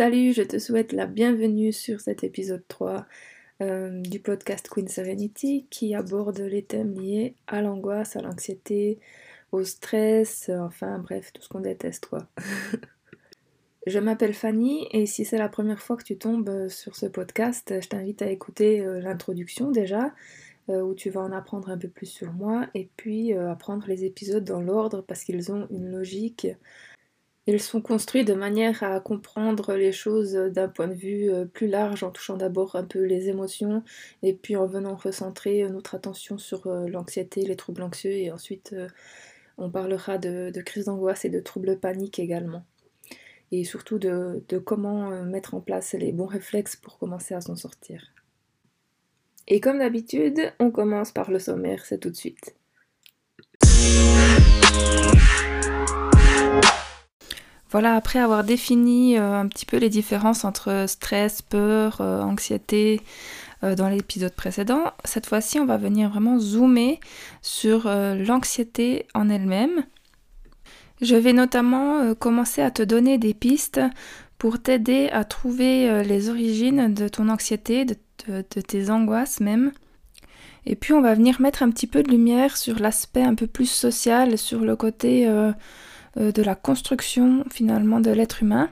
Salut, je te souhaite la bienvenue sur cet épisode 3 euh, du podcast Queen Serenity qui aborde les thèmes liés à l'angoisse, à l'anxiété, au stress, enfin bref, tout ce qu'on déteste quoi. je m'appelle Fanny et si c'est la première fois que tu tombes sur ce podcast, je t'invite à écouter euh, l'introduction déjà, euh, où tu vas en apprendre un peu plus sur moi et puis à prendre les épisodes dans l'ordre parce qu'ils ont une logique ils sont construits de manière à comprendre les choses d'un point de vue euh, plus large, en touchant d'abord un peu les émotions, et puis en venant recentrer euh, notre attention sur euh, l'anxiété, les troubles anxieux, et ensuite on parlera de, crise d'angoisse et de troubles paniques également. Et surtout de, de comment mettre en place les bons réflexes pour commencer à s'en sortir. Et comme d'habitude, on commence par le sommaire, c'est tout de suite. Voilà, après avoir défini euh, un petit peu les différences entre stress, peur, euh, anxiété euh, dans l'épisode précédent, cette fois-ci on va venir vraiment zoomer sur l'anxiété en elle-même. Je vais notamment commencer à te donner des pistes pour t'aider à trouver les origines de ton anxiété, de, tes angoisses même. Et puis on va venir mettre un petit peu de lumière sur l'aspect un peu plus social, sur le côté de la construction finalement de l'être humain,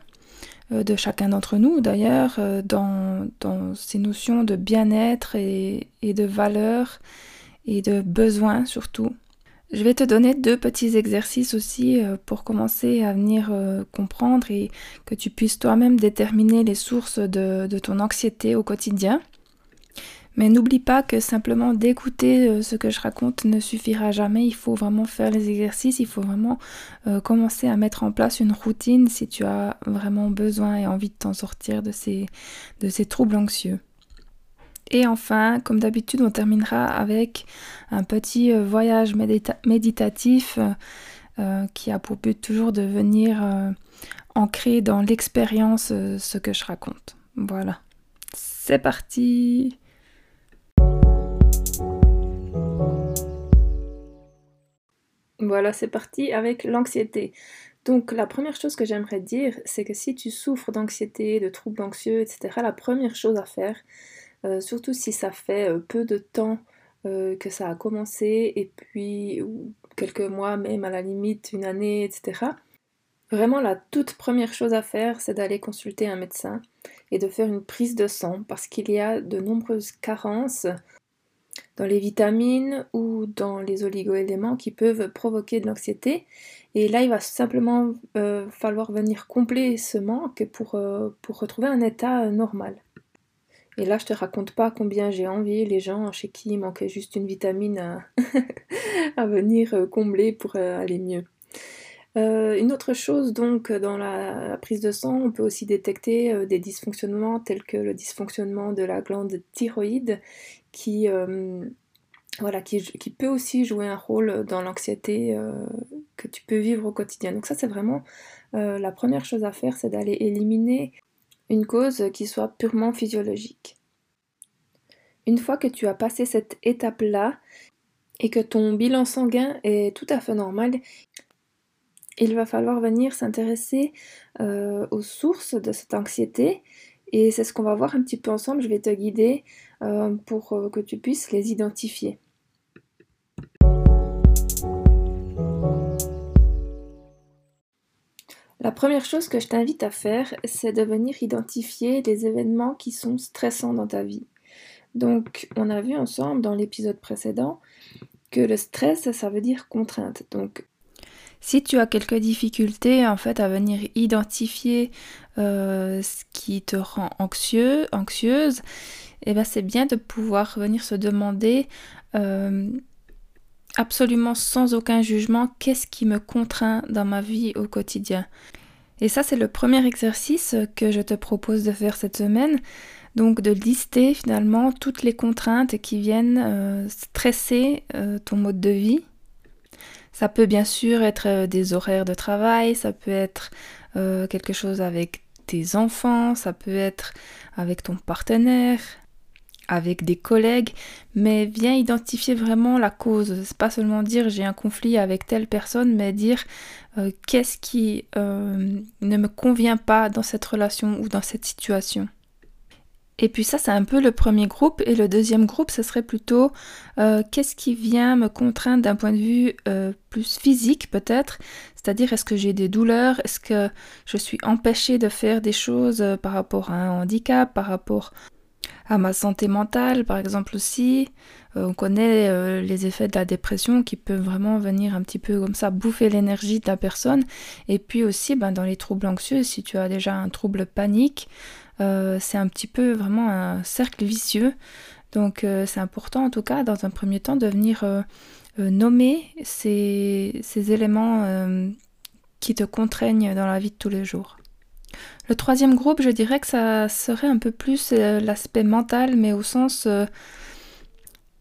euh, de chacun d'entre nous d'ailleurs, euh, dans, ces notions de bien-être et, de valeur et de besoin surtout. Je vais te donner deux petits exercices aussi pour commencer à venir comprendre et que tu puisses toi-même déterminer les sources de ton anxiété au quotidien. Mais n'oublie pas que simplement d'écouter euh, ce que je raconte ne suffira jamais. Il faut vraiment faire les exercices, il faut vraiment euh, commencer à mettre en place une routine si tu as vraiment besoin et envie de t'en sortir de ces, troubles anxieux. Et enfin, comme d'habitude, on terminera avec un petit euh, voyage méditatif qui a pour but toujours de venir ancrer dans l'expérience ce que je raconte. Voilà. C'est parti Voilà, c'est parti avec l'anxiété. Donc la première chose que j'aimerais dire, c'est que si tu souffres d'anxiété, de troubles anxieux, etc., la première chose à faire, euh, surtout si ça fait euh, peu de temps euh, que ça a commencé, et puis quelques mois même à la limite, une année, etc., vraiment la toute première chose à faire, c'est d'aller consulter un médecin et de faire une prise de sang, parce qu'il y a de nombreuses carences dans les vitamines ou dans les oligoéléments qui peuvent provoquer de l'anxiété. Et là, il va simplement euh, falloir venir combler ce manque pour, euh, pour retrouver un état euh, normal. Et là, je te raconte pas combien j'ai envie les gens chez qui il manquait juste une vitamine à, à venir combler pour aller mieux. une autre chose, donc, dans la, prise de sang, on peut aussi détecter des dysfonctionnements tels que le dysfonctionnement de la glande thyroïde qui, euh, qui, peut aussi jouer un rôle dans l'anxiété euh, que tu peux vivre au quotidien. Donc ça, c'est vraiment euh, la première chose à faire, c'est d'aller éliminer une cause qui soit purement physiologique. Une fois que tu as passé cette étape-là et que ton bilan sanguin est tout à fait normal, il va falloir venir s'intéresser aux sources de cette anxiété et c'est ce qu'on va voir un petit peu ensemble. Je vais te guider euh, pour euh, que tu puisses les identifier. La première chose que je t'invite à faire, c'est de venir identifier les événements qui sont stressants dans ta vie. Donc, on a vu ensemble dans l'épisode précédent que le stress, ça veut dire contrainte. Donc, si tu as quelques difficultés en fait à venir identifier euh, ce qui te rend anxieux, anxieuse, eh ben c'est bien de pouvoir venir se demander euh, absolument sans aucun jugement qu'est-ce qui me contraint dans ma vie au quotidien. Et ça c'est le premier exercice que je te propose de faire cette semaine. Donc de lister finalement toutes les contraintes qui viennent euh, stresser ton mode de vie ça peut bien sûr être euh, des horaires de travail, ça peut être euh, quelque chose avec tes enfants, ça peut être avec ton partenaire, avec des collègues, mais viens identifier vraiment la cause. C'est pas seulement dire j'ai un conflit avec telle personne, mais dire euh, qu'est-ce qui ne me convient pas dans cette relation ou dans cette situation. Et puis ça, c'est un peu le premier groupe. Et le deuxième groupe, ce serait plutôt euh, qu'est-ce qui vient me contraindre d'un point de vue plus physique peut-être? C'est-à-dire est-ce que j'ai des douleurs, est-ce que je suis empêchée de faire des choses par rapport à un handicap, par rapport à ma santé mentale, par exemple aussi? Euh, on connaît euh, les effets de la dépression qui peuvent vraiment venir un petit peu comme ça bouffer l'énergie de la personne. Et puis aussi, ben, dans les troubles anxieux, si tu as déjà un trouble panique, euh, c'est un petit peu vraiment un cercle vicieux. Donc c'est important en tout cas, dans un premier temps, de venir nommer ces, ces éléments qui te contraignent dans la vie de tous les jours. Le troisième groupe, je dirais que ça serait un peu plus euh, l'aspect mental, mais au sens euh,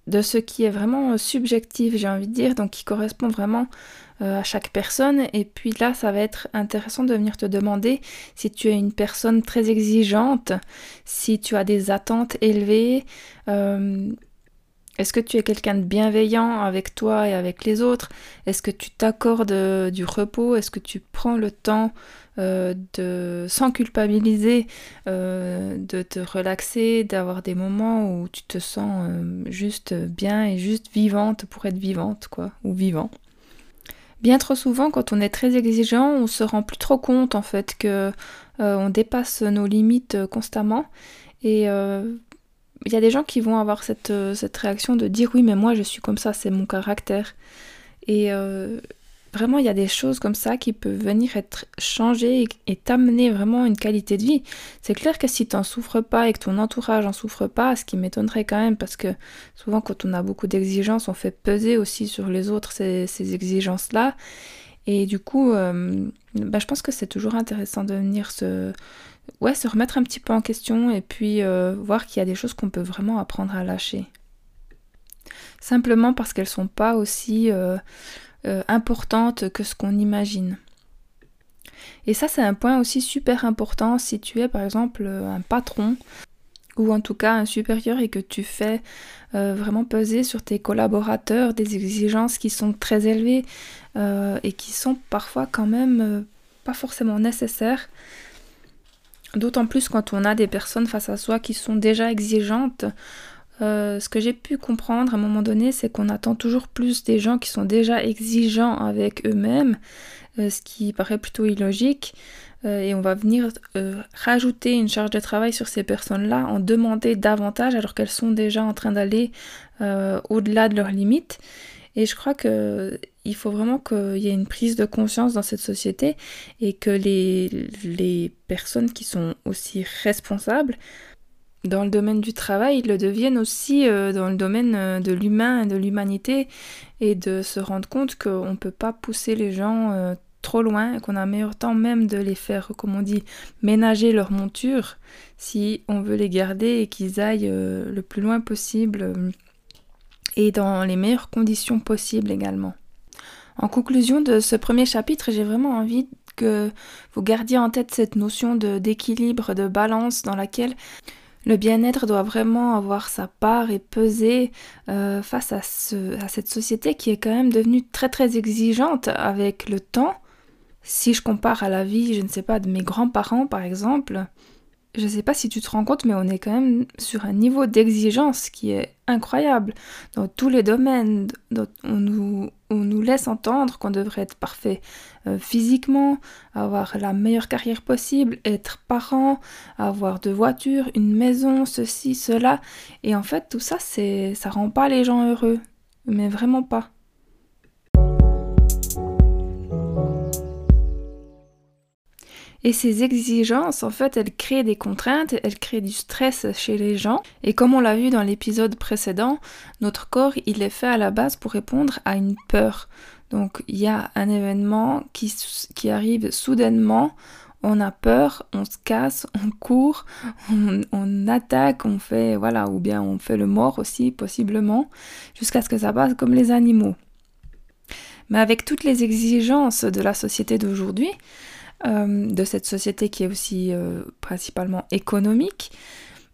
de ce qui est vraiment euh, subjectif, j'ai envie de dire, donc qui correspond vraiment à chaque personne. Et puis là, ça va être intéressant de venir te demander si tu es une personne très exigeante, si tu as des attentes élevées. est-ce que tu es quelqu'un de bienveillant avec toi et avec les autres? Est-ce que tu t'accordes du repos? Est-ce que tu prends le temps euh, de, sans culpabiliser, euh, de te relaxer, d'avoir des moments où tu te sens euh, juste bien et juste vivante pour être vivante, quoi, ou vivant? Bien trop souvent, quand on est très exigeant, on se rend plus trop compte en fait que on dépasse nos limites constamment. Et il y a des gens qui vont avoir cette, cette réaction de dire oui, mais moi je suis comme ça, c'est mon caractère. Et Vraiment, il y a des choses comme ça qui peuvent venir être changées et t'amener vraiment une qualité de vie. C'est clair que si tu n'en souffres pas et que ton entourage n'en souffre pas, ce qui m'étonnerait quand même, parce que souvent quand on a beaucoup d'exigences, on fait peser aussi sur les autres ces, exigences-là. Et du coup, euh, bah, je pense que c'est toujours intéressant de venir se, ouais, se remettre un petit peu en question et puis euh, voir qu'il y a des choses qu'on peut vraiment apprendre à lâcher. Simplement parce qu'elles sont pas aussi... Euh, euh, importante que ce qu'on imagine. Et ça, c'est un point aussi super important si tu es par exemple un patron ou en tout cas un supérieur et que tu fais euh, vraiment peser sur tes collaborateurs des exigences qui sont très élevées euh, et qui sont parfois quand même pas forcément nécessaires. D'autant plus quand on a des personnes face à soi qui sont déjà exigeantes euh, ce que j'ai pu comprendre à un moment donné, c'est qu'on attend toujours plus des gens qui sont déjà exigeants avec eux-mêmes, euh, ce qui paraît plutôt illogique. Euh, et on va venir rajouter une charge de travail sur ces personnes-là, en demander davantage alors qu'elles sont déjà en train d'aller au-delà de leurs limites. Et je crois qu'il faut vraiment qu'il y ait une prise de conscience dans cette société et que les personnes qui sont aussi responsables dans le domaine du travail, ils le deviennent aussi euh, dans le domaine euh, de l'humain de l'humanité et de se rendre compte qu'on ne peut pas pousser les gens euh, trop loin qu'on a meilleur temps même de les faire, comme on dit, ménager leur monture si on veut les garder et qu'ils aillent le plus loin possible et dans les meilleures conditions possibles également. En conclusion de ce premier chapitre, j'ai vraiment envie que vous gardiez en tête cette notion d'équilibre, de balance dans laquelle le bien-être doit vraiment avoir sa part et peser euh, face à, cette société qui est quand même devenue très très exigeante avec le temps. Si je compare à la vie, je ne sais pas, de mes grands-parents par exemple, je ne sais pas si tu te rends compte, mais on est quand même sur un niveau d'exigence qui est incroyable. Dans tous les domaines, on nous, laisse entendre qu'on devrait être parfait physiquement, avoir la meilleure carrière possible, être parent, avoir deux voitures, une maison, ceci, cela. Et en fait, tout ça, c'est, ça rend pas les gens heureux. Mais vraiment pas. Et ces exigences, en fait, elles créent des contraintes, elles créent du stress chez les gens. Et comme on l'a vu dans l'épisode précédent, notre corps, il est fait à la base pour répondre à une peur. Donc il y a un événement qui, arrive soudainement, on a peur, on se casse, on court, on, on, attaque, on fait, voilà, ou bien on fait le mort aussi, possiblement, jusqu'à ce que ça passe comme les animaux. Mais avec toutes les exigences de la société d'aujourd'hui, euh, de cette société qui est aussi euh, principalement économique,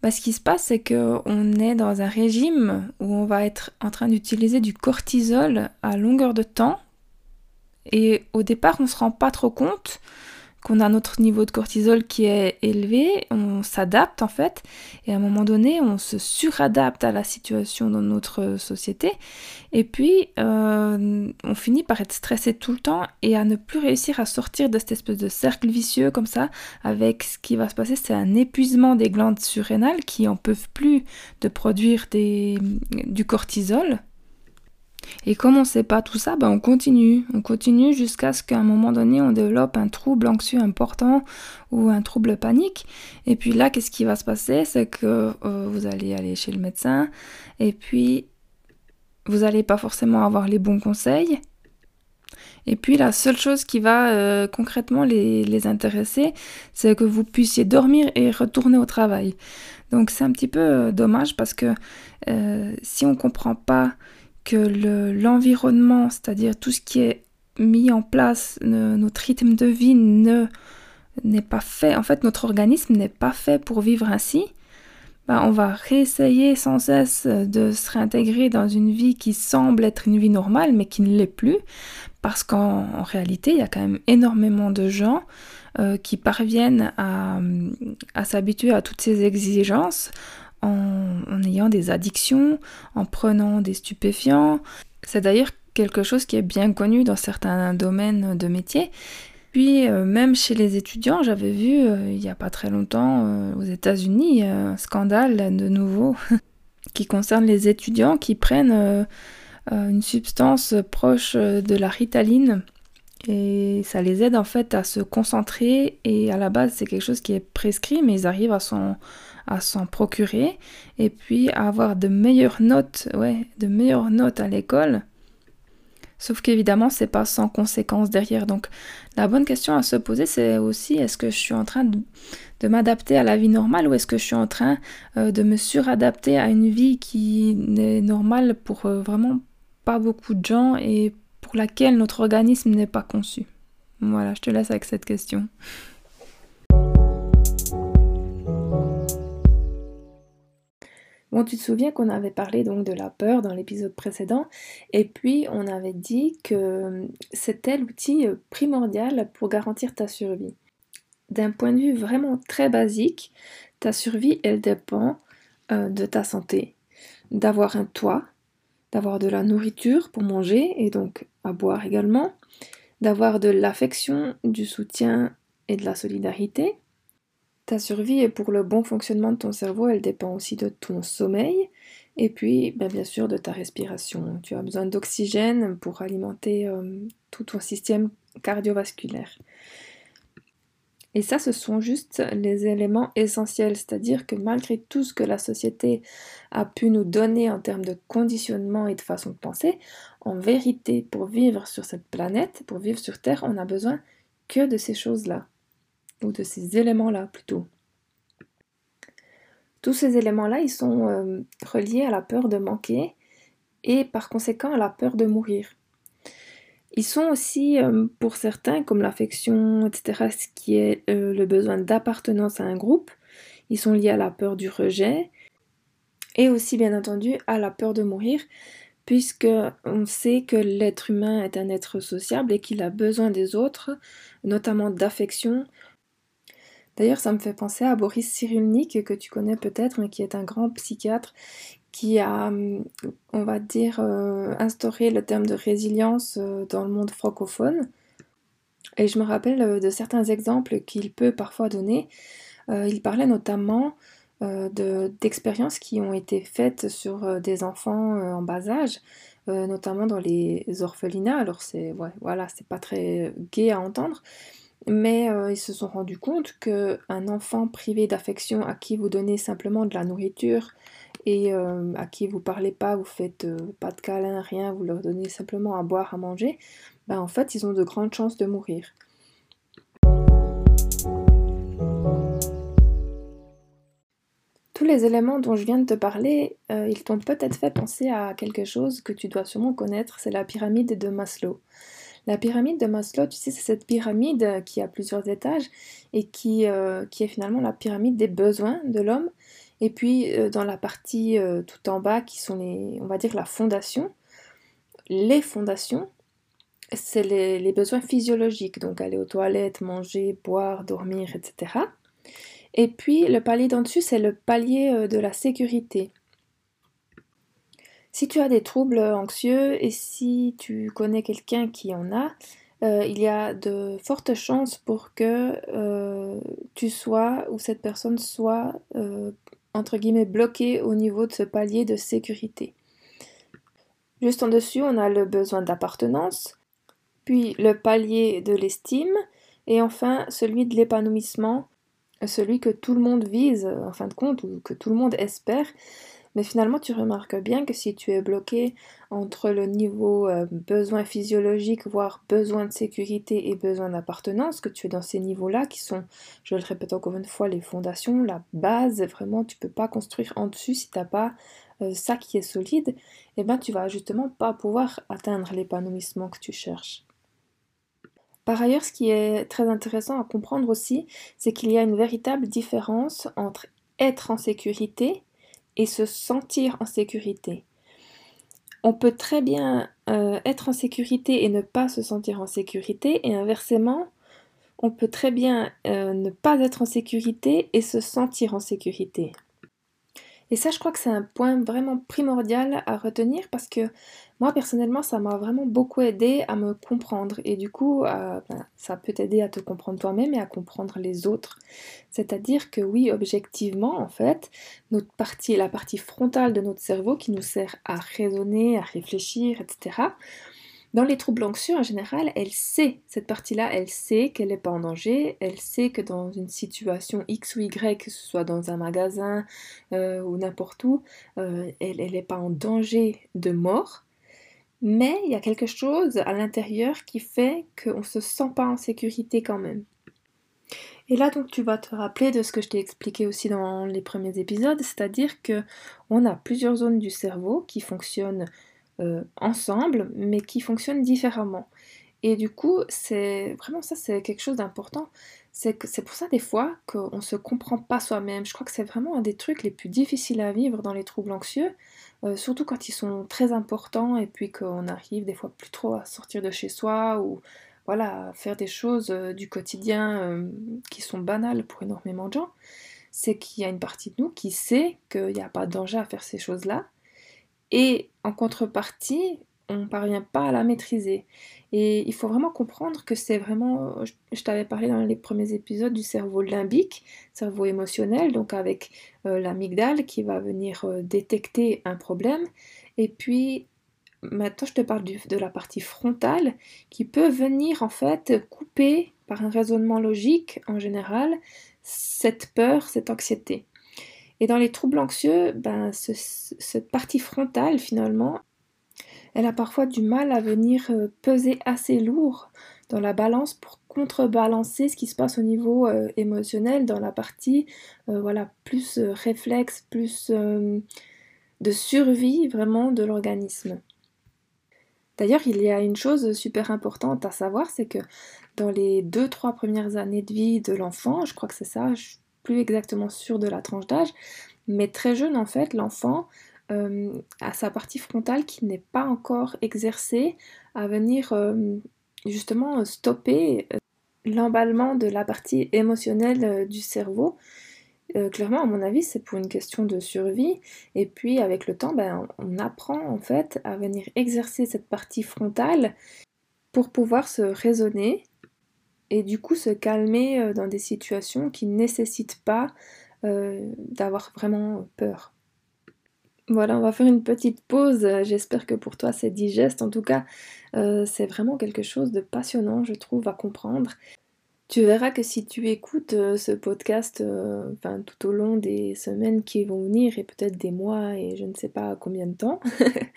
bah, ce qui se passe, c'est qu'on est dans un régime où on va être en train d'utiliser du cortisol à longueur de temps. Et au départ, on ne se rend pas trop compte qu'on a notre niveau de cortisol qui est élevé, on s'adapte en fait, et à un moment donné, on se suradapte à la situation dans notre société, et puis euh, on finit par être stressé tout le temps et à ne plus réussir à sortir de cette espèce de cercle vicieux comme ça, avec ce qui va se passer, c'est un épuisement des glandes surrénales qui en peuvent plus de produire du cortisol, et comme on ne sait pas tout ça, ben on continue. On continue jusqu'à ce qu'à un moment donné, on développe un trouble anxieux important ou un trouble panique. Et puis là, qu'est-ce qui va se passer? C'est que euh, vous allez aller chez le médecin et puis vous n'allez pas forcément avoir les bons conseils. Et puis la seule chose qui va euh, concrètement les, intéresser, c'est que vous puissiez dormir et retourner au travail. Donc c'est un petit peu euh, dommage parce que si on ne comprend pas que l'environnement, c'est-à-dire tout ce qui est mis en place, notre rythme de vie ne n'est pas fait, en fait notre organisme n'est pas fait pour vivre ainsi, ben, on va réessayer sans cesse de se réintégrer dans une vie qui semble être une vie normale mais qui ne l'est plus, parce qu'en réalité il y a quand même énormément de gens euh, qui parviennent à s'habituer à toutes ces exigences en, ayant des addictions, en prenant des stupéfiants. C'est d'ailleurs quelque chose qui est bien connu dans certains domaines de métier. Puis euh, même chez les étudiants, j'avais vu euh, il n'y a pas très longtemps euh, aux États-Unis un scandale de nouveau qui concerne les étudiants qui prennent une substance proche de la ritaline et ça les aide en fait à se concentrer et à la base c'est quelque chose qui est prescrit mais ils arrivent à s'en à s'en procurer et puis à avoir de meilleures notes, ouais, de meilleures notes à l'école. Sauf qu'évidemment, c'est pas sans conséquences derrière. Donc, la bonne question à se poser, c'est aussi est-ce que je suis en train de, m'adapter à la vie normale ou est-ce que je suis en train euh, de me suradapter à une vie qui n'est normale pour euh, vraiment pas beaucoup de gens et pour laquelle notre organisme n'est pas conçu. Voilà, je te laisse avec cette question. Bon, tu te souviens qu'on avait parlé donc de la peur dans l'épisode précédent, et puis on avait dit que c'était l'outil primordial pour garantir ta survie. D'un point de vue vraiment très basique, ta survie, elle dépend euh, de ta santé, d'avoir un toit, d'avoir de la nourriture pour manger et donc à boire également, d'avoir de l'affection, du soutien et de la solidarité, ta survie et pour le bon fonctionnement de ton cerveau, elle dépend aussi de ton sommeil et puis ben, bien sûr de ta respiration. Tu as besoin d'oxygène pour alimenter euh, tout ton système cardiovasculaire. Et ça, ce sont juste les éléments essentiels, c'est-à-dire que malgré tout ce que la société a pu nous donner en termes de conditionnement et de façon de penser, en vérité, pour vivre sur cette planète, pour vivre sur Terre, on n'a besoin que de ces choses-là ou de ces éléments-là plutôt. Tous ces éléments-là, ils sont euh, reliés à la peur de manquer et par conséquent à la peur de mourir. Ils sont aussi, euh, pour certains, comme l'affection, etc., ce qui est euh, le besoin d'appartenance à un groupe, ils sont liés à la peur du rejet et aussi, bien entendu, à la peur de mourir, puisque on sait que l'être humain est un être sociable et qu'il a besoin des autres, notamment d'affection, D'ailleurs, ça me fait penser à Boris Cyrulnik, que tu connais peut-être, qui est un grand psychiatre qui a, on va dire, euh, instauré le terme de résilience euh, dans le monde francophone. Et je me rappelle euh, de certains exemples qu'il peut parfois donner. il parlait notamment d'expériences qui ont été faites sur des enfants en bas âge, notamment dans les orphelinats. Alors c'est voilà, pas très gai à entendre, mais ils se sont rendus compte qu'un enfant privé d'affection à qui vous donnez simplement de la nourriture et euh, à qui vous parlez pas, vous faites euh, pas de câlin, rien, vous leur donnez simplement à boire, à manger, ben en fait ils ont de grandes chances de mourir. Tous les éléments dont je viens de te parler, ils t'ont peut-être fait penser à quelque chose que tu dois sûrement connaître, c'est la pyramide de Maslow. La pyramide de Maslow, tu sais, c'est cette pyramide qui a plusieurs étages et euh, qui est finalement la pyramide des besoins de l'homme. Et puis dans la partie tout en bas qui sont les, on va dire la fondation, les fondations, c'est les, besoins physiologiques, donc aller aux toilettes, manger, boire, dormir, etc. Et puis le palier d'en dessus, c'est le palier euh, de la sécurité. Si tu as des troubles anxieux et si tu connais quelqu'un qui en a, euh, il y a de fortes chances pour que euh, tu sois ou cette personne soit entre guillemets bloquée au niveau de ce palier de sécurité. Juste en dessus, on a le besoin d'appartenance, puis le palier de l'estime, et enfin celui de l'épanouissement, celui que tout le monde vise en fin de compte, ou que tout le monde espère. Mais finalement, tu remarques bien que si tu es bloqué entre le niveau euh, besoin physiologique, voire besoin de sécurité et besoin d'appartenance, que tu es dans ces niveaux-là qui sont, je le répète encore une fois, les fondations, la base, vraiment, tu peux pas construire en dessus si tu n'as pas euh, ça qui est solide, et eh ben tu vas justement pas pouvoir atteindre l'épanouissement que tu cherches. Par ailleurs, ce qui est très intéressant à comprendre aussi, c'est qu'il y a une véritable différence entre être en sécurité et se sentir en sécurité. On peut très bien euh, être en sécurité et ne pas se sentir en sécurité, et inversement, on peut très bien euh, ne pas être en sécurité et se sentir en sécurité. Et ça, je crois que c'est un point vraiment primordial à retenir parce que moi, personnellement, ça m'a vraiment beaucoup aidé à me comprendre. Et du coup, ben, ça peut t'aider à te comprendre toi-même et à comprendre les autres. C'est-à-dire que oui, objectivement, en fait, notre partie, la partie frontale de notre cerveau qui nous sert à raisonner, à réfléchir, etc., dans les troubles anxieux, en général, elle sait, cette partie-là, elle sait qu'elle n'est pas en danger, elle sait que dans une situation X ou Y, que ce soit dans un magasin euh, ou n'importe où, euh, elle n'est pas en danger de mort, mais il y a quelque chose à l'intérieur qui fait qu'on ne se sent pas en sécurité quand même. Et là donc tu vas te rappeler de ce que je t'ai expliqué aussi dans les premiers épisodes, c'est-à-dire que on a plusieurs zones du cerveau qui fonctionnent euh, ensemble, mais qui fonctionnent différemment. Et du coup, c'est vraiment ça, c'est quelque chose d'important. C'est que c'est pour ça des fois qu'on se comprend pas soi-même. Je crois que c'est vraiment un des trucs les plus difficiles à vivre dans les troubles anxieux, euh, surtout quand ils sont très importants et puis qu'on arrive des fois plus trop à sortir de chez soi ou voilà à faire des choses euh, du quotidien qui sont banales pour énormément de gens. C'est qu'il y a une partie de nous qui sait qu'il n'y a pas de danger à faire ces choses-là, et en contrepartie, on ne parvient pas à la maîtriser. Et il faut vraiment comprendre que c'est vraiment, je, t'avais parlé dans les premiers épisodes du cerveau limbique, cerveau émotionnel, donc avec euh, l'amygdale qui va venir euh, détecter un problème. Et puis maintenant je te parle de la partie frontale qui peut venir en fait couper par un raisonnement logique en général cette peur, cette anxiété. Et dans les troubles anxieux, ben, cette partie frontale, finalement, elle a parfois du mal à venir euh, peser assez lourd dans la balance pour contrebalancer ce qui se passe au niveau euh, émotionnel dans la partie euh, voilà plus réflexe, plus de survie vraiment de l'organisme. D'ailleurs, il y a une chose super importante à savoir, c'est que dans les 2-3 premières années de vie de l'enfant, je crois que c'est ça, plus exactement sûr de la tranche d'âge, mais très jeune en fait, l'enfant euh, a sa partie frontale qui n'est pas encore exercée à venir euh, justement stopper euh, l'emballement de la partie émotionnelle du cerveau. clairement, à mon avis, c'est pour une question de survie. Et puis, avec le temps, ben, on apprend en fait à venir exercer cette partie frontale pour pouvoir se raisonner et du coup se calmer dans des situations qui ne nécessitent pas d'avoir vraiment peur. Voilà, on va faire une petite pause. J'espère que pour toi c'est digeste. En tout cas, euh, c'est vraiment quelque chose de passionnant, je trouve, à comprendre. Tu verras que si tu écoutes ce podcast tout au long des semaines qui vont venir et peut-être des mois et je ne sais pas combien de temps,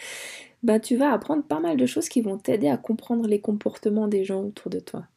ben, tu vas apprendre pas mal de choses qui vont t'aider à comprendre les comportements des gens autour de toi.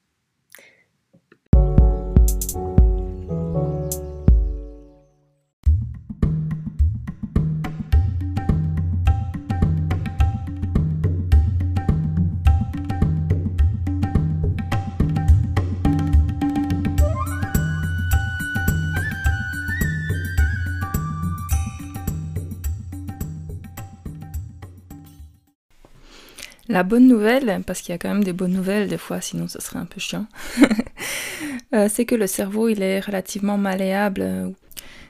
La bonne nouvelle, parce qu'il y a quand même des bonnes nouvelles des fois, sinon ce serait un peu chiant, euh, c'est que le cerveau il est relativement malléable.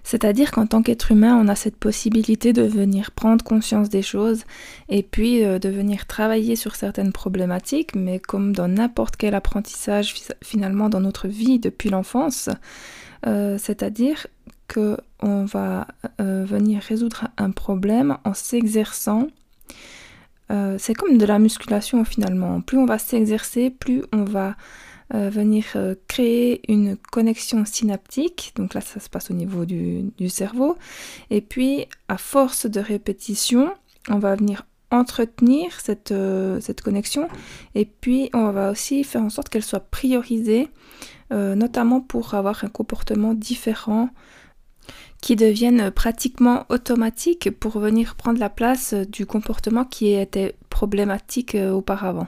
C'est-à-dire qu'en tant qu'être humain, on a cette possibilité de venir prendre conscience des choses et puis euh, de venir travailler sur certaines problématiques, mais comme dans n'importe quel apprentissage finalement dans notre vie depuis l'enfance, euh, c'est-à-dire que on va venir résoudre un problème en s'exerçant euh, c'est comme de la musculation finalement. Plus on va s'exercer, plus on va euh, venir euh, créer une connexion synaptique. Donc là, ça se passe au niveau du, cerveau. Et puis, à force de répétition, on va venir entretenir cette, cette connexion. Et puis, on va aussi faire en sorte qu'elle soit priorisée, notamment pour avoir un comportement différent qui deviennent pratiquement automatiques pour venir prendre la place du comportement qui était problématique euh, auparavant.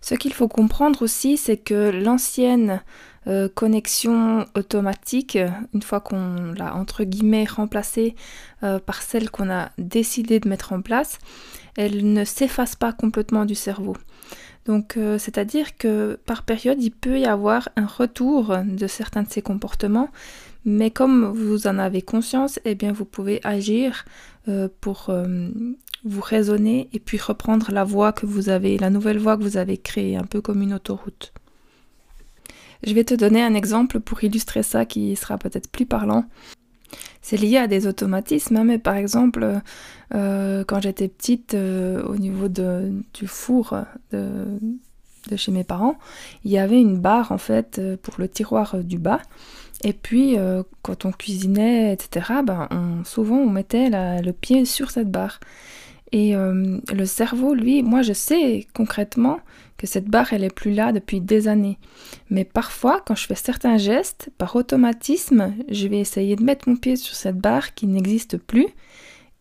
Ce qu'il faut comprendre aussi, c'est que l'ancienne euh, connexion automatique, une fois qu'on l'a entre guillemets remplacée euh, par celle qu'on a décidé de mettre en place, elle ne s'efface pas complètement du cerveau. Donc, c'est-à-dire que par période, il peut y avoir un retour de certains de ces comportements, mais comme vous en avez conscience, eh bien vous pouvez agir euh, pour euh, vous raisonner et puis reprendre la voie que vous avez, la nouvelle voie que vous avez créée, un peu comme une autoroute. Je vais te donner un exemple pour illustrer ça qui sera peut-être plus parlant. C'est lié à des automatismes, hein, mais par exemple, euh, quand j'étais petite, au niveau du four de, de, chez mes parents, il y avait une barre en fait pour le tiroir du bas. Et puis, euh, quand on cuisinait, etc., ben, souvent on mettait le pied sur cette barre. Et euh, le cerveau, lui, moi je sais concrètement que cette barre, elle est plus là depuis des années. Mais parfois, quand je fais certains gestes, par automatisme, je vais essayer de mettre mon pied sur cette barre qui n'existe plus.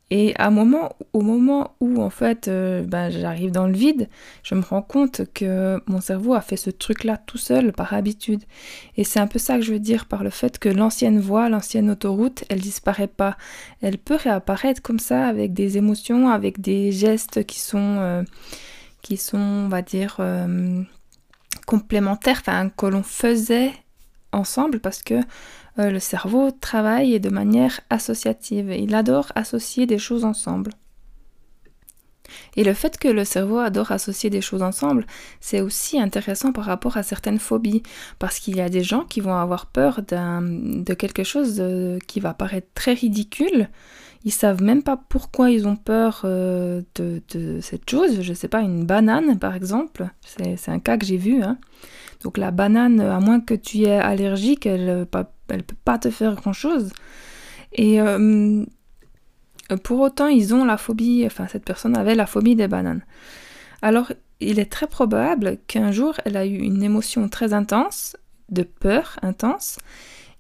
Et à un moment, au moment où en fait ben, j'arrive dans le vide, je me rends compte que mon cerveau a fait ce truc-là tout seul par habitude. Et c'est un peu ça que je veux dire par le fait que l'ancienne voie, l'ancienne autoroute, elle disparaît pas. Elle peut réapparaître comme ça avec des émotions, avec des gestes qui sont, euh, qui sont, on va dire, euh, complémentaires, enfin que l'on faisait ensemble parce que euh, le cerveau travaille de manière associative. Il adore associer des choses ensemble. Et le fait que le cerveau adore associer des choses ensemble, c'est aussi intéressant par rapport à certaines phobies, parce qu'il y a des gens qui vont avoir peur de quelque chose qui va paraître très ridicule. Ils savent même pas pourquoi ils ont peur euh, de, cette chose. Je sais pas, une banane par exemple, c'est un cas que j'ai vu. Hein. Donc la banane, à moins que tu aies allergique, elle ne peut pas te faire grand-chose. Et euh, pour autant, ils ont la phobie, enfin cette personne avait la phobie des bananes. Alors, il est très probable qu'un jour, elle a eu une émotion très intense, de peur intense,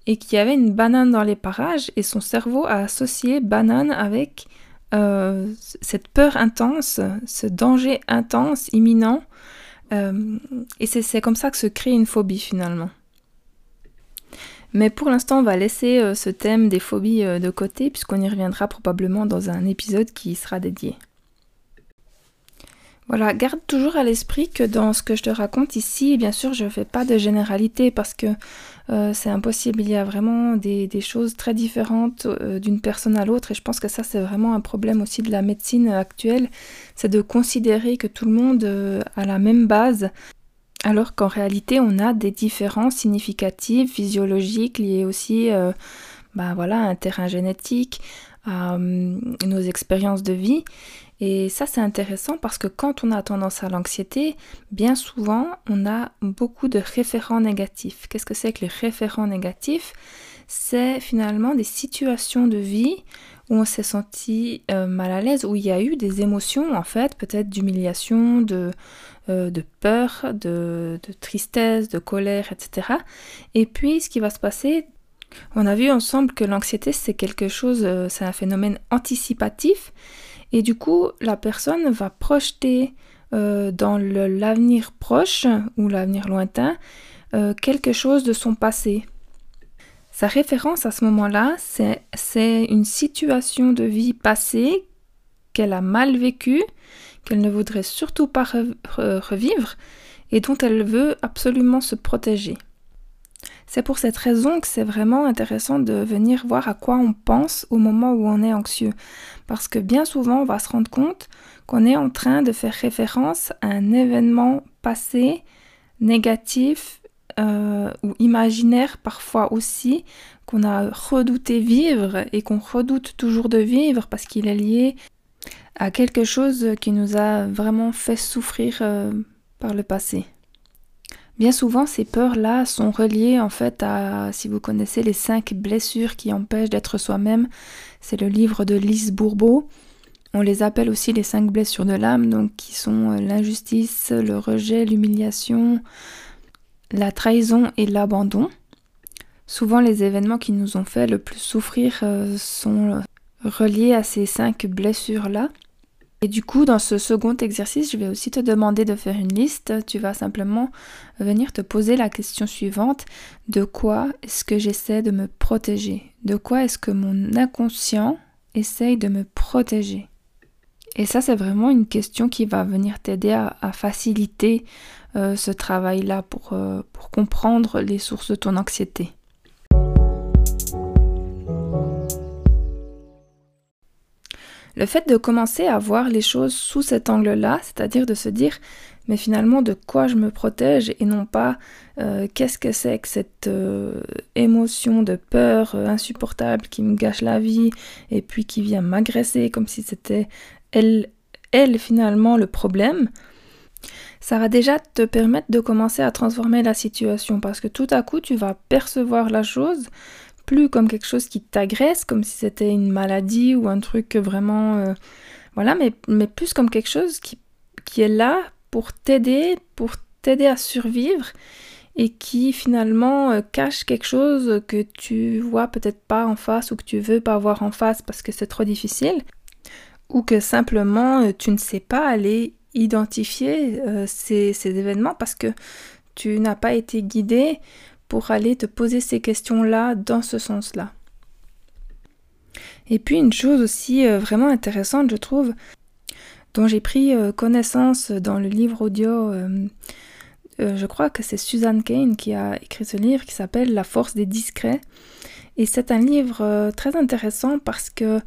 et qu'il y avait une banane dans les parages, et son cerveau a associé banane avec euh, cette peur intense, ce danger intense, imminent, euh, et c'est comme ça que se crée une phobie finalement. Mais pour l'instant, on va laisser euh, ce thème des phobies euh, de côté, puisqu'on y reviendra probablement dans un épisode qui sera dédié. Voilà, garde toujours à l'esprit que dans ce que je te raconte ici, bien sûr, je ne fais pas de généralité parce que euh, c'est impossible. Il y a vraiment des, choses très différentes d'une personne à l'autre et je pense que ça, c'est vraiment un problème aussi de la médecine actuelle. C'est de considérer que tout le monde a la même base alors qu'en réalité on a des différences significatives, physiologiques, liées aussi euh, bah voilà, à un terrain génétique, à euh, nos expériences de vie. Et ça c'est intéressant parce que quand on a tendance à l'anxiété, bien souvent on a beaucoup de référents négatifs. Qu'est-ce que c'est que les référents négatifs? C'est finalement des situations de vie où on s'est senti euh, mal à l'aise, où il y a eu des émotions en fait, peut-être d'humiliation, de, euh, peur, de, tristesse, de colère, etc. Et puis ce qui va se passer, on a vu ensemble que l'anxiété c'est quelque chose, euh, c'est un phénomène anticipatif, et du coup la personne va projeter euh, dans l'avenir proche ou l'avenir lointain quelque chose de son passé. Sa référence à ce moment-là, c'est une situation de vie passée qu'elle a mal vécu, qu'elle ne voudrait surtout pas revivre et dont elle veut absolument se protéger. C'est pour cette raison que c'est vraiment intéressant de venir voir à quoi on pense au moment où on est anxieux. Parce que bien souvent, on va se rendre compte qu'on est en train de faire référence à un événement passé, négatif euh, ou imaginaire parfois aussi, qu'on a redouté vivre et qu'on redoute toujours de vivre parce qu'il est lié à quelque chose qui nous a vraiment fait souffrir euh, par le passé. Bien souvent, ces peurs-là sont reliées en fait à, si vous connaissez les cinq blessures qui empêchent d'être soi-même, c'est le livre de Lise Bourbeau. On les appelle aussi les cinq blessures de l'âme, donc qui sont euh, l'injustice, le rejet, l'humiliation, la trahison et l'abandon. Souvent, les événements qui nous ont fait le plus souffrir euh, sont reliés à ces cinq blessures-là. Et du coup, dans ce second exercice, je vais aussi te demander de faire une liste. Tu vas simplement venir te poser la question suivante. De quoi est-ce que j'essaie de me protéger? De quoi est-ce que mon inconscient essaye de me protéger? Et ça, c'est vraiment une question qui va venir t'aider à, faciliter euh, ce travail-là euh, pour comprendre les sources de ton anxiété. Le fait de commencer à voir les choses sous cet angle-là, c'est-à-dire de se dire mais finalement de quoi je me protège et non pas euh, qu'est-ce que c'est que cette euh, émotion de peur euh, insupportable qui me gâche la vie et puis qui vient m'agresser comme si c'était elle, elle finalement le problème, ça va déjà te permettre de commencer à transformer la situation parce que tout à coup tu vas percevoir la chose plus comme quelque chose qui t'agresse, comme si c'était une maladie ou un truc vraiment... Euh, voilà, mais, plus comme quelque chose qui, est là pour t'aider, pour t'aider à survivre et qui finalement euh, cache quelque chose que tu vois peut-être pas en face ou que tu veux pas voir en face parce que c'est trop difficile ou que simplement euh, tu ne sais pas aller identifier ces, événements parce que tu n'as pas été guidé pour aller te poser ces questions-là dans ce sens-là. Et puis une chose aussi euh, vraiment intéressante, je trouve, dont j'ai pris euh, connaissance dans le livre audio, euh, je crois que c'est Suzanne Kane qui a écrit ce livre qui s'appelle La force des discrets. Et c'est un livre très intéressant parce que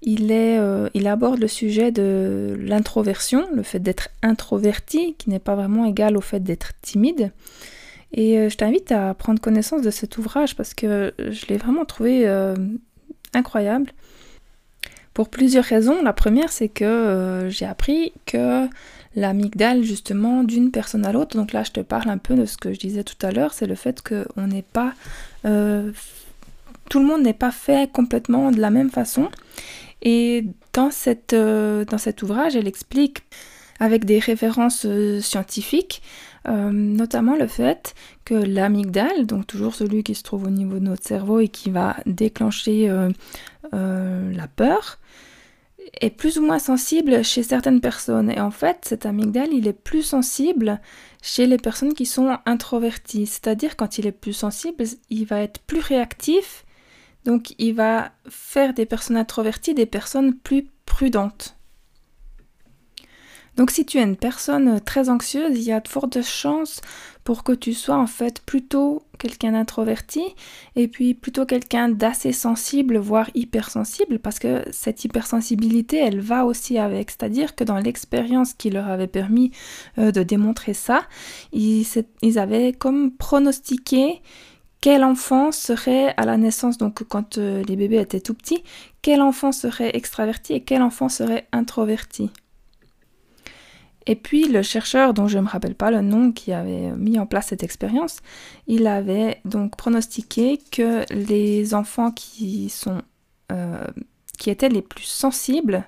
il, est, il aborde le sujet de l'introversion, le fait d'être introverti, qui n'est pas vraiment égal au fait d'être timide. Et euh, je t'invite à prendre connaissance de cet ouvrage parce que je l'ai vraiment trouvé euh, incroyable. Pour plusieurs raisons. La première, c'est que euh, j'ai appris que l'amygdale, justement, d'une personne à l'autre, donc là je te parle un peu de ce que je disais tout à l'heure, c'est le fait qu'on n'est pas... tout le monde n'est pas fait complètement de la même façon. Et dans, cette, dans cet ouvrage, elle explique avec des références scientifiques euh, notamment le fait que l'amygdale, donc toujours celui qui se trouve au niveau de notre cerveau et qui va déclencher euh, euh, la peur, est plus ou moins sensible chez certaines personnes. Et en fait, cet amygdale, il est plus sensible chez les personnes qui sont introverties. C'est-à-dire, quand il est plus sensible, il va être plus réactif. Donc, il va faire des personnes introverties des personnes plus prudentes. Donc si tu es une personne très anxieuse, il y a de fortes chances pour que tu sois en fait plutôt quelqu'un d'introverti et puis plutôt quelqu'un d'assez sensible, voire hypersensible, parce que cette hypersensibilité, elle va aussi avec. C'est-à-dire que dans l'expérience qui leur avait permis euh, de démontrer ça, ils, avaient comme pronostiqué quel enfant serait à la naissance, donc quand euh, les bébés étaient tout petits, quel enfant serait extraverti et quel enfant serait introverti. Et puis le chercheur, dont je ne me rappelle pas le nom, qui avait mis en place cette expérience, il avait donc pronostiqué que les enfants qui sont euh, qui étaient les plus sensibles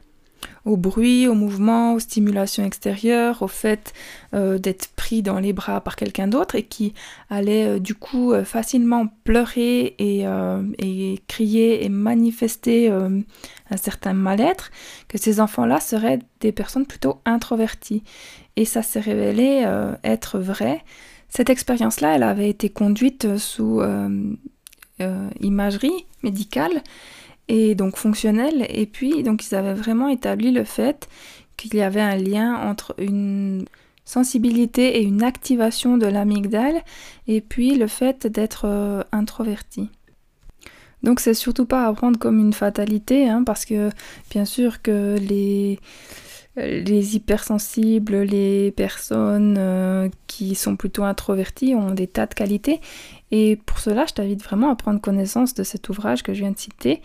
au bruit, au mouvement, aux stimulations extérieures, au fait euh, d'être pris dans les bras par quelqu'un d'autre et qui allait euh, du coup euh, facilement pleurer et, et, crier et manifester un certain mal-être, que ces enfants-là seraient des personnes plutôt introverties. Et ça s'est révélé être vrai. Cette expérience-là, elle avait été conduite sous imagerie médicale et donc fonctionnel. Et puis, donc, ils avaient vraiment établi le fait qu'il y avait un lien entre une sensibilité et une activation de l'amygdale, et puis le fait d'être euh, introverti. Donc c'est surtout pas à prendre comme une fatalité, hein, parce que bien sûr que les, les hypersensibles, les personnes euh, qui sont plutôt introverties ont des tas de qualités. Et pour cela, je t'invite vraiment à prendre connaissance de cet ouvrage que je viens de citer,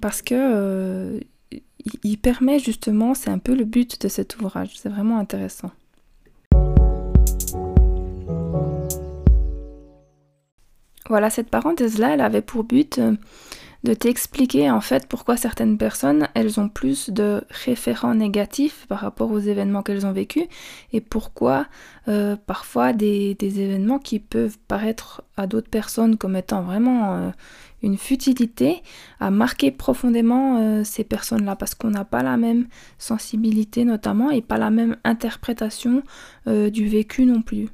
parce que euh, il permet justement, c'est un peu le but de cet ouvrage, c'est vraiment intéressant. Voilà, cette parenthèse-là, elle avait pour but euh, de t'expliquer en fait pourquoi certaines personnes, elles ont plus de référents négatifs par rapport aux événements qu'elles ont vécus et pourquoi euh, parfois des, événements qui peuvent paraître à d'autres personnes comme étant vraiment une futilité à marquer profondément ces personnes-là parce qu'on n'a pas la même sensibilité notamment et pas la même interprétation du vécu non plus.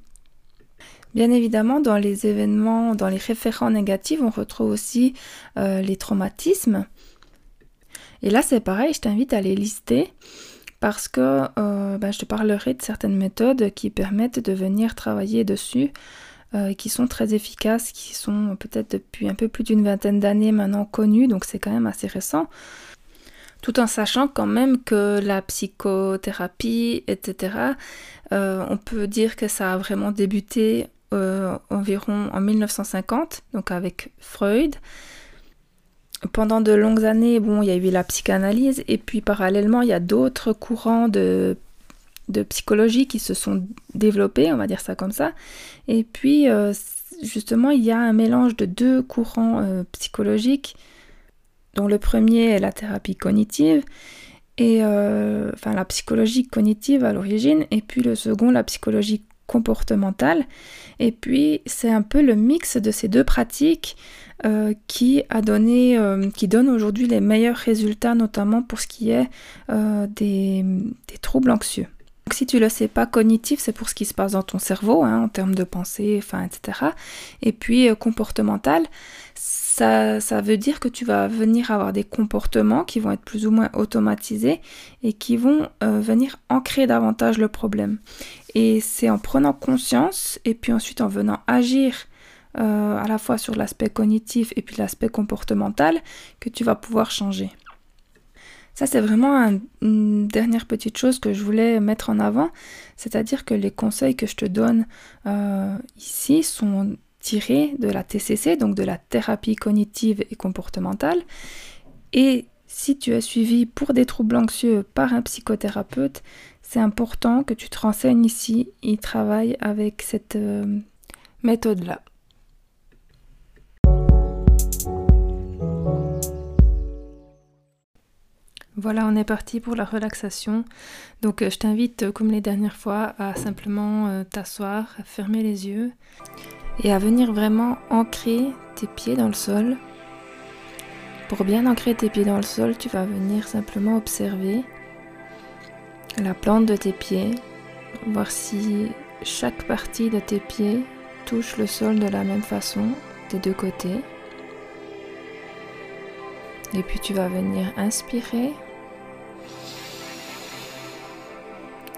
Bien évidemment, dans les événements, dans les référents négatifs, on retrouve aussi euh, les traumatismes. Et là, c'est pareil, je t'invite à les lister parce que euh, ben, je te parlerai de certaines méthodes qui permettent de venir travailler dessus, euh, qui sont très efficaces, qui sont peut-être depuis un peu plus d'une vingtaine d'années maintenant connues, donc c'est quand même assez récent tout en sachant quand même que la psychothérapie, etc., on peut dire que ça a vraiment débuté euh, environ en 1950, donc avec Freud. Pendant de longues années, bon, il y a eu la psychanalyse, et puis parallèlement, il y a d'autres courants de, de psychologie qui se sont développés, on va dire ça comme ça. Et puis, euh, justement, il y a un mélange de deux courants euh, psychologiques, dont le premier est la thérapie cognitive, et enfin la psychologie cognitive à l'origine, et puis le second, la psychologie comportementale. Et puis c'est un peu le mix de ces deux pratiques euh, qui a euh, donne aujourd'hui les meilleurs résultats, notamment pour ce qui est euh, des, troubles anxieux. Donc, si tu le sais pas cognitif, c'est pour ce qui se passe dans ton cerveau, hein, en termes de pensée, etc. Et puis comportemental, ça, veut dire que tu vas venir avoir des comportements qui vont être plus ou moins automatisés et qui vont venir ancrer davantage le problème. Et c'est en prenant conscience et puis ensuite en venant agir euh, à la fois sur l'aspect cognitif et puis l'aspect comportemental que tu vas pouvoir changer. Ça, c'est vraiment une dernière petite chose que je voulais mettre en avant, c'est-à-dire que les conseils que je te donne euh, ici sont tirés de la TCC, donc de la thérapie cognitive et comportementale. Et si tu es suivi pour des troubles anxieux par un psychothérapeute, c'est important que tu te renseignes ici et travailles avec cette euh, méthode-là. Voilà, on est parti pour la relaxation. Donc euh, je t'invite, euh, comme les dernières fois, à simplement t'asseoir, à fermer les yeux et à venir vraiment ancrer tes pieds dans le sol. Pour bien ancrer tes pieds dans le sol, tu vas venir simplement observer la plante de tes pieds, voir si chaque partie de tes pieds touche le sol de la même façon des deux côtés. Et puis tu vas venir inspirer.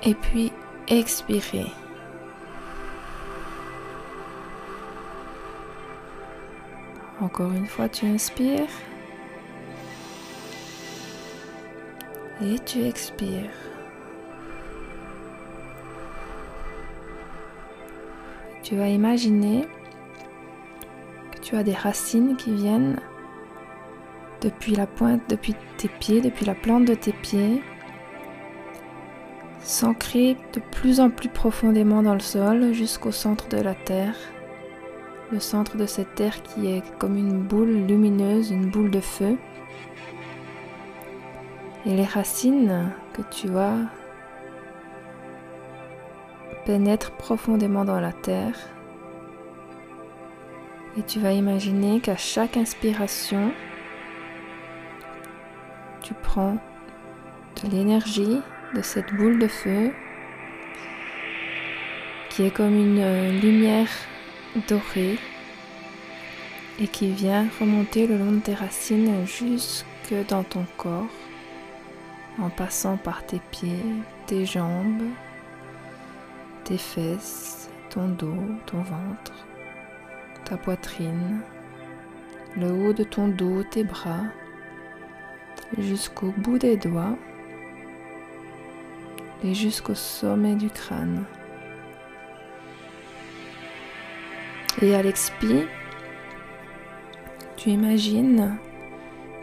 Et puis expirer. Encore une fois, tu inspires. Et tu expires. tu vas imaginer que tu as des racines qui viennent depuis la pointe, depuis tes pieds, depuis la plante de tes pieds, s'ancrer de plus en plus profondément dans le sol jusqu'au centre de la terre. Le centre de cette terre qui est comme une boule lumineuse, une boule de feu. Et les racines que tu as pénètre profondément dans la terre et tu vas imaginer qu'à chaque inspiration, tu prends de l'énergie de cette boule de feu qui est comme une lumière dorée et qui vient remonter le long de tes racines jusque dans ton corps en passant par tes pieds, tes jambes, tes fesses, ton dos, ton ventre, ta poitrine, le haut de ton dos, tes bras, jusqu'au bout des doigts et jusqu'au sommet du crâne. Et à l'expire, tu imagines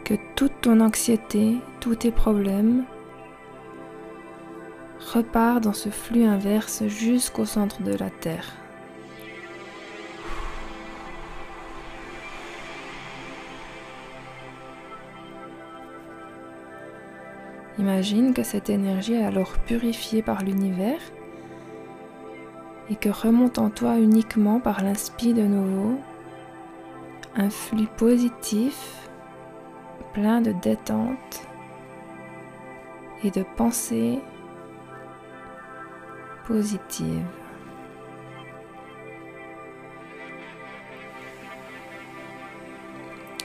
que toute ton anxiété, tous tes problèmes repart dans ce flux inverse jusqu'au centre de la Terre. Imagine que cette énergie est alors purifiée par l'univers et que remonte en toi uniquement par l'inspire de nouveau un flux positif plein de détente et de pensées positives.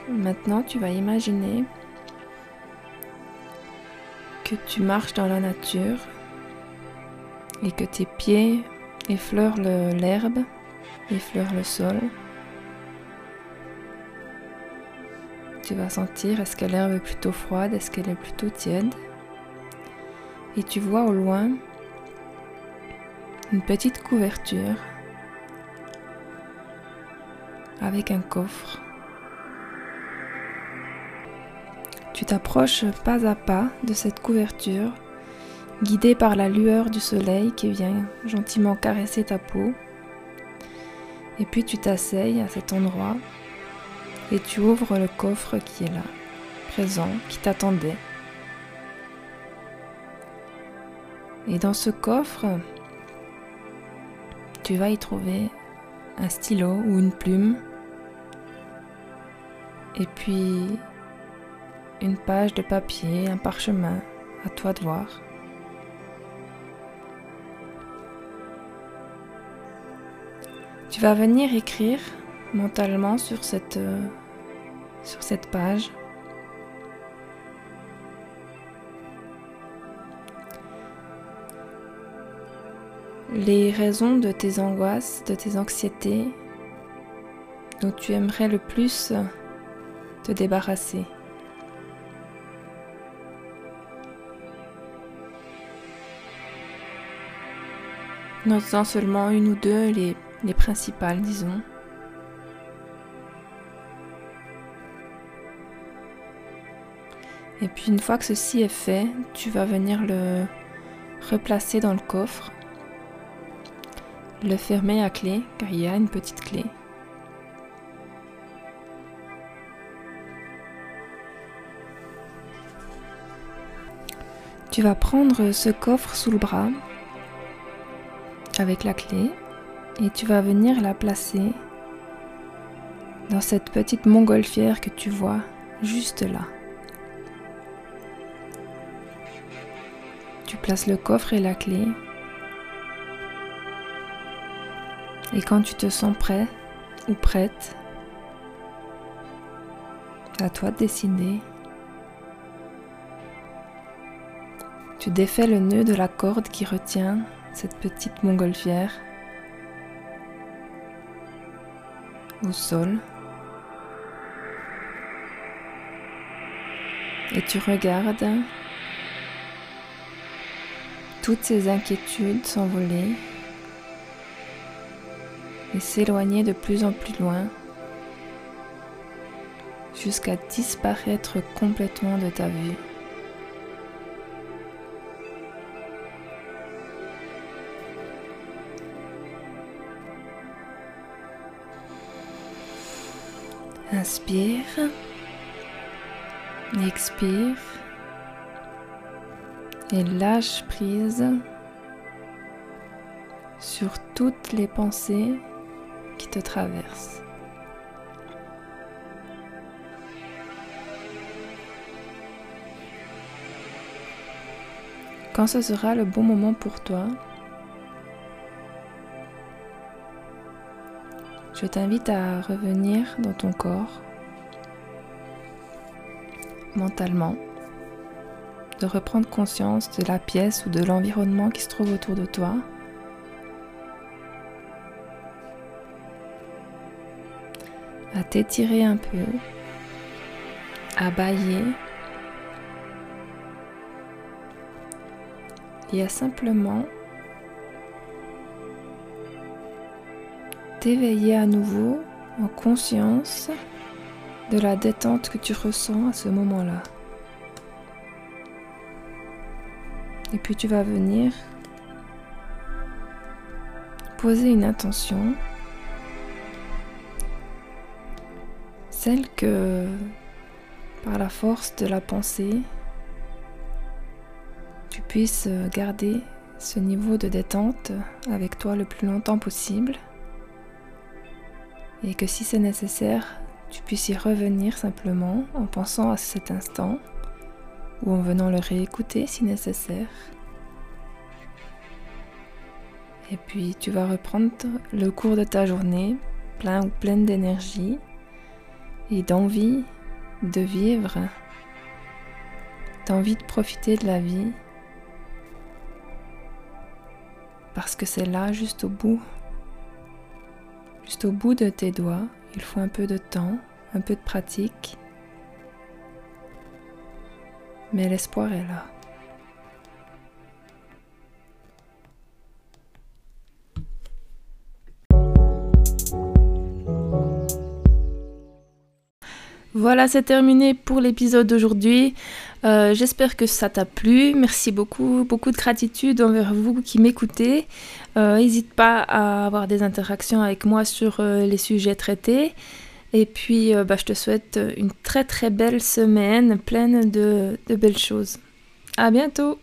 Maintenant, tu vas imaginer que tu marches dans la nature et que tes pieds effleurent l'herbe, effleurent le sol. Tu vas sentir est-ce que l'herbe est plutôt froide, est-ce qu'elle est plutôt tiède. Et tu vois au loin une petite couverture avec un coffre Tu t'approches pas à pas de cette couverture, guidé par la lueur du soleil qui vient gentiment caresser ta peau. Et puis tu t'asseyes à cet endroit et tu ouvres le coffre qui est là, présent, qui t'attendait. Et dans ce coffre, tu vas y trouver un stylo ou une plume, et puis une page de papier, un parchemin, à toi de voir. Tu vas venir écrire mentalement sur cette, euh, sur cette page. Les raisons de tes angoisses, de tes anxiétés dont tu aimerais le plus te débarrasser. Note-en seulement une ou deux, les, les principales, disons. Et puis une fois que ceci est fait, tu vas venir le replacer dans le coffre, le fermer à clé, car il y a une petite clé. Tu vas prendre ce coffre sous le bras avec la clé et tu vas venir la placer dans cette petite montgolfière que tu vois juste là. Tu places le coffre et la clé. Et quand tu te sens prêt ou prête, à toi de décider. Tu défais le nœud de la corde qui retient cette petite montgolfière au sol. Et tu regardes toutes ces inquiétudes s'envoler et s'éloigner de plus en plus loin jusqu'à disparaître complètement de ta vue. Inspire. Expire. Et lâche prise sur toutes les pensées qui te traversent. Quand ce sera le bon moment pour toi, je t'invite à revenir dans ton corps, mentalement, de reprendre conscience de la pièce ou de l'environnement qui se trouve autour de toi. à t'étirer un peu, à bailler et à simplement t'éveiller à nouveau en conscience de la détente que tu ressens à ce moment-là. Et puis tu vas venir poser une intention, celle que par la force de la pensée, tu puisses garder ce niveau de détente avec toi le plus longtemps possible et que si c'est nécessaire, tu puisses y revenir simplement en pensant à cet instant ou en venant le réécouter si nécessaire. Et puis tu vas reprendre le cours de ta journée plein ou pleine d'énergie et d'envie de vivre, d'envie de profiter de la vie, parce que c'est là, juste au bout, juste au bout de tes doigts, il faut un peu de temps, un peu de pratique, mais l'espoir est là. Voilà, c'est terminé pour l'épisode d'aujourd'hui. Euh, j'espère que ça t'a plu. Merci beaucoup, beaucoup de gratitude envers vous qui m'écoutez. N'hésite euh, pas à avoir des interactions avec moi sur euh, les sujets traités. Et puis, bah, je te souhaite une très très belle semaine pleine de, de belles choses. À bientôt!